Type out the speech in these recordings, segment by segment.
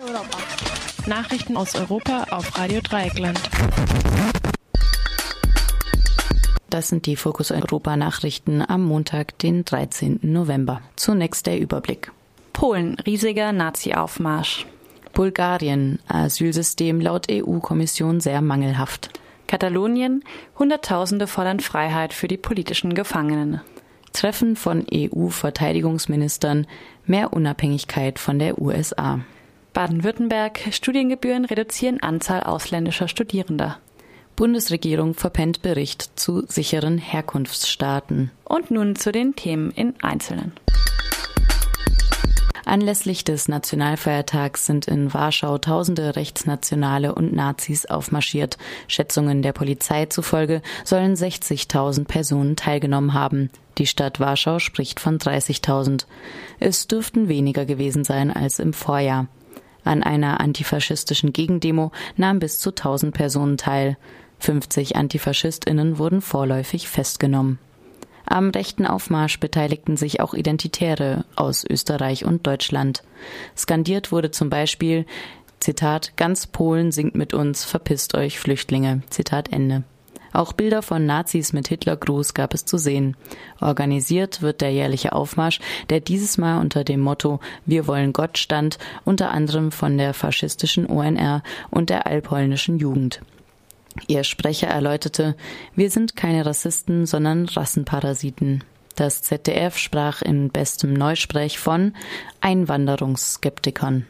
Europa. Nachrichten aus Europa auf Radio Dreieckland. Das sind die Fokus Europa Nachrichten am Montag, den 13. November. Zunächst der Überblick. Polen, riesiger Nazi-Aufmarsch. Bulgarien, Asylsystem laut EU-Kommission sehr mangelhaft. Katalonien, Hunderttausende fordern Freiheit für die politischen Gefangenen. Treffen von EU-Verteidigungsministern, mehr Unabhängigkeit von der USA. Baden-Württemberg, Studiengebühren reduzieren Anzahl ausländischer Studierender. Bundesregierung verpennt Bericht zu sicheren Herkunftsstaaten. Und nun zu den Themen in Einzelnen. Anlässlich des Nationalfeiertags sind in Warschau tausende Rechtsnationale und Nazis aufmarschiert. Schätzungen der Polizei zufolge sollen 60.000 Personen teilgenommen haben. Die Stadt Warschau spricht von 30.000. Es dürften weniger gewesen sein als im Vorjahr. An einer antifaschistischen Gegendemo nahmen bis zu 1000 Personen teil. 50 Antifaschistinnen wurden vorläufig festgenommen. Am rechten Aufmarsch beteiligten sich auch Identitäre aus Österreich und Deutschland. Skandiert wurde zum Beispiel Zitat Ganz Polen singt mit uns, verpisst euch Flüchtlinge. Zitat Ende. Auch Bilder von Nazis mit Hitlergruß gab es zu sehen. Organisiert wird der jährliche Aufmarsch, der dieses Mal unter dem Motto Wir wollen Gott stand, unter anderem von der faschistischen ONR und der allpolnischen Jugend. Ihr Sprecher erläuterte, wir sind keine Rassisten, sondern Rassenparasiten. Das ZDF sprach in bestem Neusprech von Einwanderungsskeptikern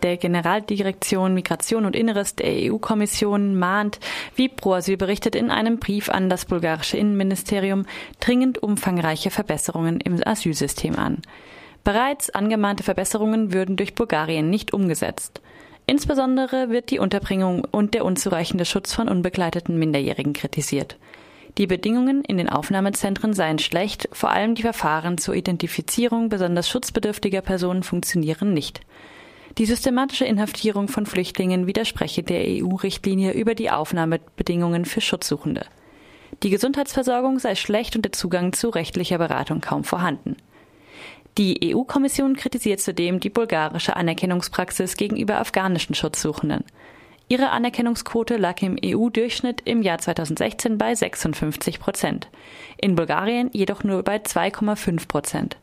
der Generaldirektion Migration und Inneres der EU-Kommission mahnt, wie ProAsyl berichtet in einem Brief an das bulgarische Innenministerium, dringend umfangreiche Verbesserungen im Asylsystem an. Bereits angemahnte Verbesserungen würden durch Bulgarien nicht umgesetzt. Insbesondere wird die Unterbringung und der unzureichende Schutz von unbegleiteten Minderjährigen kritisiert. Die Bedingungen in den Aufnahmezentren seien schlecht, vor allem die Verfahren zur Identifizierung besonders schutzbedürftiger Personen funktionieren nicht. Die systematische Inhaftierung von Flüchtlingen widerspreche der EU-Richtlinie über die Aufnahmebedingungen für Schutzsuchende. Die Gesundheitsversorgung sei schlecht und der Zugang zu rechtlicher Beratung kaum vorhanden. Die EU-Kommission kritisiert zudem die bulgarische Anerkennungspraxis gegenüber afghanischen Schutzsuchenden. Ihre Anerkennungsquote lag im EU-Durchschnitt im Jahr 2016 bei 56 Prozent, in Bulgarien jedoch nur bei 2,5 Prozent.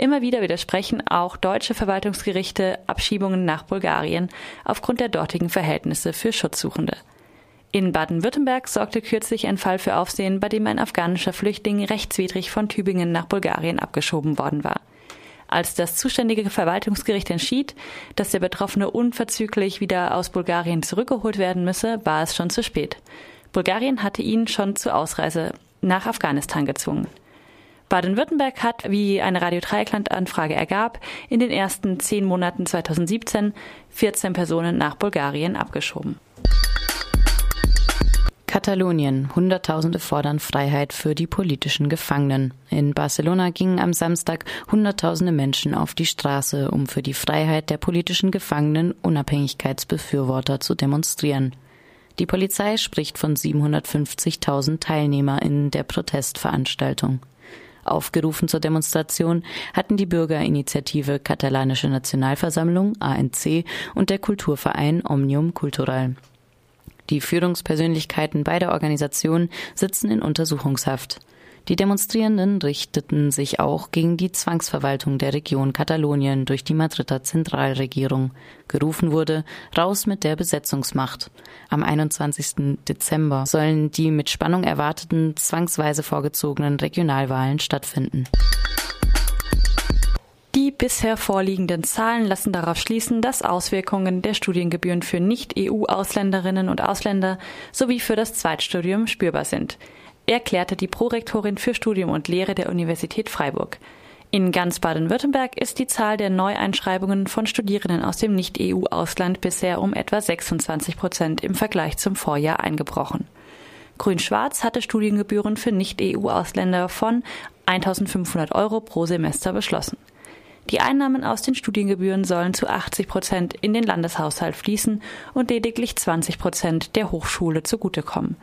Immer wieder widersprechen auch deutsche Verwaltungsgerichte Abschiebungen nach Bulgarien aufgrund der dortigen Verhältnisse für Schutzsuchende. In Baden-Württemberg sorgte kürzlich ein Fall für Aufsehen, bei dem ein afghanischer Flüchtling rechtswidrig von Tübingen nach Bulgarien abgeschoben worden war. Als das zuständige Verwaltungsgericht entschied, dass der Betroffene unverzüglich wieder aus Bulgarien zurückgeholt werden müsse, war es schon zu spät. Bulgarien hatte ihn schon zur Ausreise nach Afghanistan gezwungen. Baden-Württemberg hat, wie eine Radio Dreieckland-Anfrage ergab, in den ersten zehn Monaten 2017 14 Personen nach Bulgarien abgeschoben. Katalonien. Hunderttausende fordern Freiheit für die politischen Gefangenen. In Barcelona gingen am Samstag Hunderttausende Menschen auf die Straße, um für die Freiheit der politischen Gefangenen Unabhängigkeitsbefürworter zu demonstrieren. Die Polizei spricht von 750.000 TeilnehmerInnen der Protestveranstaltung. Aufgerufen zur Demonstration hatten die Bürgerinitiative Katalanische Nationalversammlung ANC und der Kulturverein Omnium Cultural. Die Führungspersönlichkeiten beider Organisationen sitzen in Untersuchungshaft. Die Demonstrierenden richteten sich auch gegen die Zwangsverwaltung der Region Katalonien durch die Madrider Zentralregierung. Gerufen wurde, raus mit der Besetzungsmacht. Am 21. Dezember sollen die mit Spannung erwarteten, zwangsweise vorgezogenen Regionalwahlen stattfinden. Die bisher vorliegenden Zahlen lassen darauf schließen, dass Auswirkungen der Studiengebühren für Nicht-EU-Ausländerinnen und Ausländer sowie für das Zweitstudium spürbar sind erklärte die Prorektorin für Studium und Lehre der Universität Freiburg. In ganz Baden-Württemberg ist die Zahl der Neueinschreibungen von Studierenden aus dem Nicht-EU-Ausland bisher um etwa 26 Prozent im Vergleich zum Vorjahr eingebrochen. Grün-Schwarz hatte Studiengebühren für Nicht-EU-Ausländer von 1.500 Euro pro Semester beschlossen. Die Einnahmen aus den Studiengebühren sollen zu 80 Prozent in den Landeshaushalt fließen und lediglich 20 Prozent der Hochschule zugutekommen.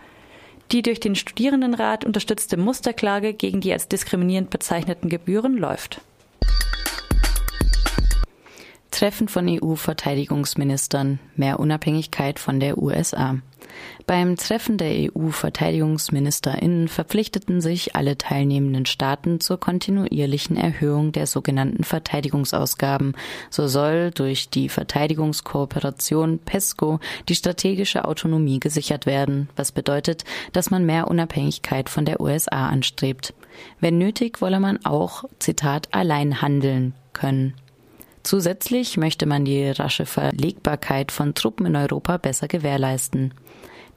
Die durch den Studierendenrat unterstützte Musterklage gegen die als diskriminierend bezeichneten Gebühren läuft. Treffen von EU-Verteidigungsministern, mehr Unabhängigkeit von der USA. Beim Treffen der EU-Verteidigungsministerinnen verpflichteten sich alle teilnehmenden Staaten zur kontinuierlichen Erhöhung der sogenannten Verteidigungsausgaben. So soll durch die Verteidigungskooperation PESCO die strategische Autonomie gesichert werden, was bedeutet, dass man mehr Unabhängigkeit von der USA anstrebt. Wenn nötig, wolle man auch, Zitat, allein handeln können. Zusätzlich möchte man die rasche Verlegbarkeit von Truppen in Europa besser gewährleisten.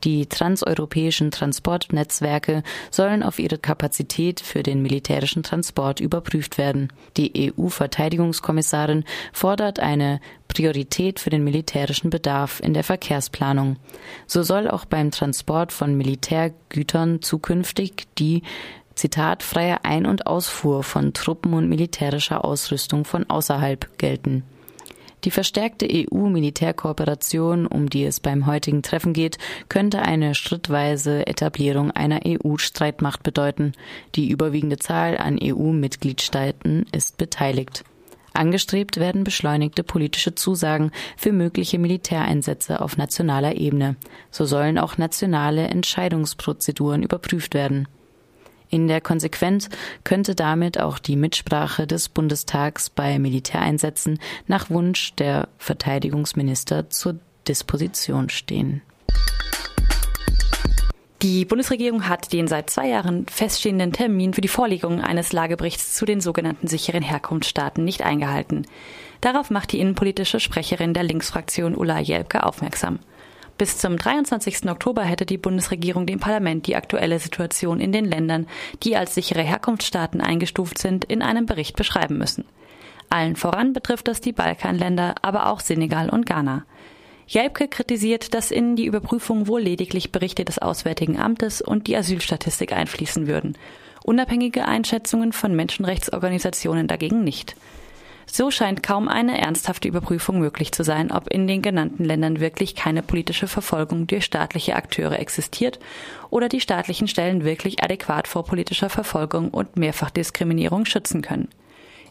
Die transeuropäischen Transportnetzwerke sollen auf ihre Kapazität für den militärischen Transport überprüft werden. Die EU-Verteidigungskommissarin fordert eine Priorität für den militärischen Bedarf in der Verkehrsplanung. So soll auch beim Transport von Militärgütern zukünftig die Zitat, freie Ein- und Ausfuhr von Truppen und militärischer Ausrüstung von außerhalb gelten. Die verstärkte EU-Militärkooperation, um die es beim heutigen Treffen geht, könnte eine schrittweise Etablierung einer EU-Streitmacht bedeuten. Die überwiegende Zahl an EU-Mitgliedstaaten ist beteiligt. Angestrebt werden beschleunigte politische Zusagen für mögliche Militäreinsätze auf nationaler Ebene. So sollen auch nationale Entscheidungsprozeduren überprüft werden. In der Konsequenz könnte damit auch die Mitsprache des Bundestags bei Militäreinsätzen nach Wunsch der Verteidigungsminister zur Disposition stehen. Die Bundesregierung hat den seit zwei Jahren feststehenden Termin für die Vorlegung eines Lageberichts zu den sogenannten sicheren Herkunftsstaaten nicht eingehalten. Darauf macht die innenpolitische Sprecherin der Linksfraktion Ulla Jelpke aufmerksam. Bis zum 23. Oktober hätte die Bundesregierung dem Parlament die aktuelle Situation in den Ländern, die als sichere Herkunftsstaaten eingestuft sind, in einem Bericht beschreiben müssen. Allen voran betrifft das die Balkanländer, aber auch Senegal und Ghana. Jelpke kritisiert, dass in die Überprüfung wohl lediglich Berichte des Auswärtigen Amtes und die Asylstatistik einfließen würden. Unabhängige Einschätzungen von Menschenrechtsorganisationen dagegen nicht. So scheint kaum eine ernsthafte Überprüfung möglich zu sein, ob in den genannten Ländern wirklich keine politische Verfolgung durch staatliche Akteure existiert oder die staatlichen Stellen wirklich adäquat vor politischer Verfolgung und Mehrfachdiskriminierung schützen können.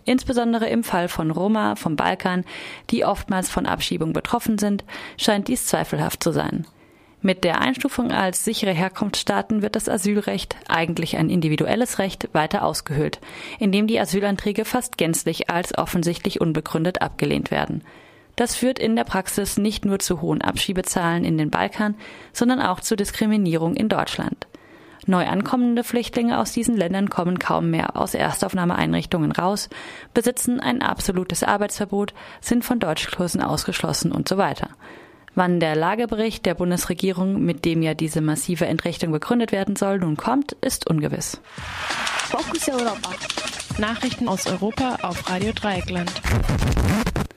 Insbesondere im Fall von Roma vom Balkan, die oftmals von Abschiebung betroffen sind, scheint dies zweifelhaft zu sein. Mit der Einstufung als sichere Herkunftsstaaten wird das Asylrecht, eigentlich ein individuelles Recht, weiter ausgehöhlt, indem die Asylanträge fast gänzlich als offensichtlich unbegründet abgelehnt werden. Das führt in der Praxis nicht nur zu hohen Abschiebezahlen in den Balkan, sondern auch zu Diskriminierung in Deutschland. Neu ankommende Flüchtlinge aus diesen Ländern kommen kaum mehr aus Erstaufnahmeeinrichtungen raus, besitzen ein absolutes Arbeitsverbot, sind von Deutschkursen ausgeschlossen und so weiter. Wann der Lagebericht der Bundesregierung, mit dem ja diese massive Entrechtung begründet werden soll, nun kommt, ist ungewiss. Fokus Europa. Nachrichten aus Europa auf Radio Dreieckland.